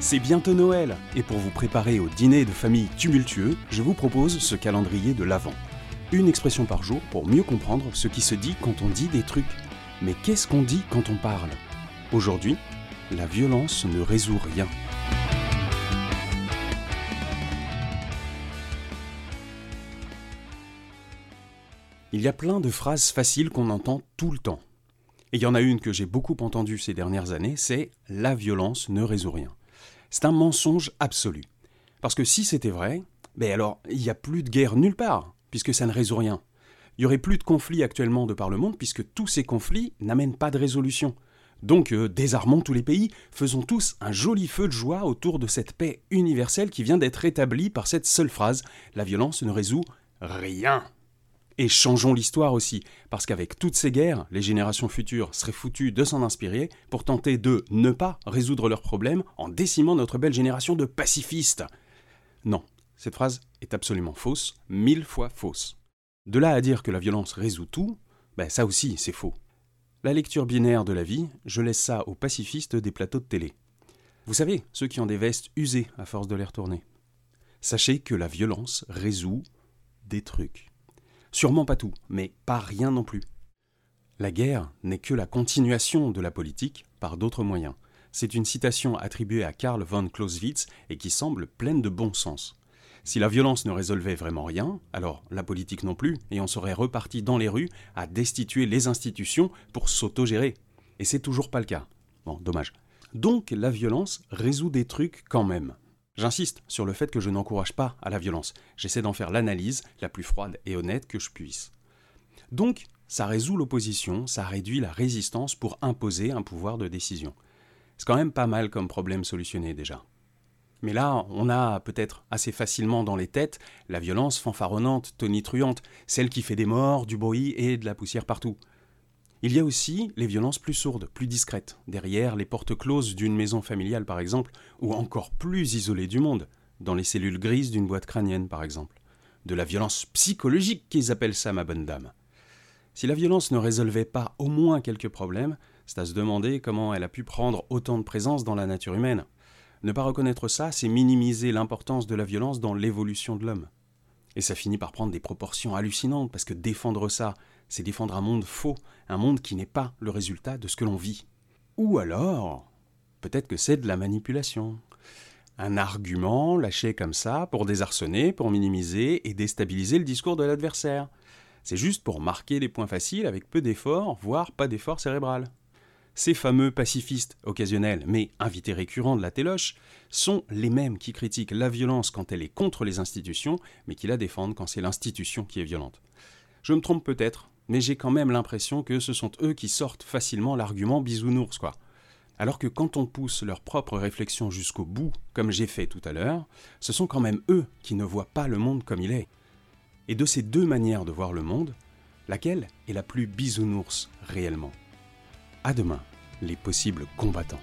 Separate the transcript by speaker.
Speaker 1: C'est bientôt Noël, et pour vous préparer au dîner de famille tumultueux, je vous propose ce calendrier de l'Avent. Une expression par jour pour mieux comprendre ce qui se dit quand on dit des trucs. Mais qu'est-ce qu'on dit quand on parle? Aujourd'hui, la violence ne résout rien. Il y a plein de phrases faciles qu'on entend tout le temps. Et il y en a une que j'ai beaucoup entendue ces dernières années, c'est la violence ne résout rien. C'est un mensonge absolu. Parce que si c'était vrai, ben alors il n'y a plus de guerre nulle part, puisque ça ne résout rien. Il n'y aurait plus de conflits actuellement de par le monde, puisque tous ces conflits n'amènent pas de résolution. Donc euh, désarmons tous les pays, faisons tous un joli feu de joie autour de cette paix universelle qui vient d'être établie par cette seule phrase La violence ne résout rien. Et changeons l'histoire aussi, parce qu'avec toutes ces guerres, les générations futures seraient foutues de s'en inspirer pour tenter de ne pas résoudre leurs problèmes en décimant notre belle génération de pacifistes. Non, cette phrase est absolument fausse, mille fois fausse. De là à dire que la violence résout tout, ben ça aussi c'est faux. La lecture binaire de la vie, je laisse ça aux pacifistes des plateaux de télé. Vous savez, ceux qui ont des vestes usées à force de les retourner. Sachez que la violence résout des trucs. Sûrement pas tout, mais pas rien non plus. La guerre n'est que la continuation de la politique par d'autres moyens. C'est une citation attribuée à Karl von Clausewitz et qui semble pleine de bon sens. Si la violence ne résolvait vraiment rien, alors la politique non plus, et on serait reparti dans les rues à destituer les institutions pour s'autogérer. Et c'est toujours pas le cas. Bon, dommage. Donc la violence résout des trucs quand même. J'insiste sur le fait que je n'encourage pas à la violence. J'essaie d'en faire l'analyse la plus froide et honnête que je puisse. Donc, ça résout l'opposition, ça réduit la résistance pour imposer un pouvoir de décision. C'est quand même pas mal comme problème solutionné déjà. Mais là, on a peut-être assez facilement dans les têtes la violence fanfaronnante, tonitruante, celle qui fait des morts, du bruit et de la poussière partout. Il y a aussi les violences plus sourdes, plus discrètes, derrière les portes closes d'une maison familiale par exemple, ou encore plus isolées du monde, dans les cellules grises d'une boîte crânienne par exemple. De la violence psychologique qu'ils appellent ça, ma bonne dame. Si la violence ne résolvait pas au moins quelques problèmes, c'est à se demander comment elle a pu prendre autant de présence dans la nature humaine. Ne pas reconnaître ça, c'est minimiser l'importance de la violence dans l'évolution de l'homme. Et ça finit par prendre des proportions hallucinantes, parce que défendre ça, c'est défendre un monde faux, un monde qui n'est pas le résultat de ce que l'on vit. Ou alors, peut-être que c'est de la manipulation. Un argument lâché comme ça pour désarçonner, pour minimiser et déstabiliser le discours de l'adversaire. C'est juste pour marquer les points faciles avec peu d'efforts, voire pas d'effort cérébral. Ces fameux pacifistes occasionnels, mais invités récurrents de la téloche, sont les mêmes qui critiquent la violence quand elle est contre les institutions, mais qui la défendent quand c'est l'institution qui est violente. Je me trompe peut-être, mais j'ai quand même l'impression que ce sont eux qui sortent facilement l'argument bisounours, quoi. Alors que quand on pousse leur propre réflexion jusqu'au bout, comme j'ai fait tout à l'heure, ce sont quand même eux qui ne voient pas le monde comme il est. Et de ces deux manières de voir le monde, laquelle est la plus bisounours réellement? À demain, les possibles combattants.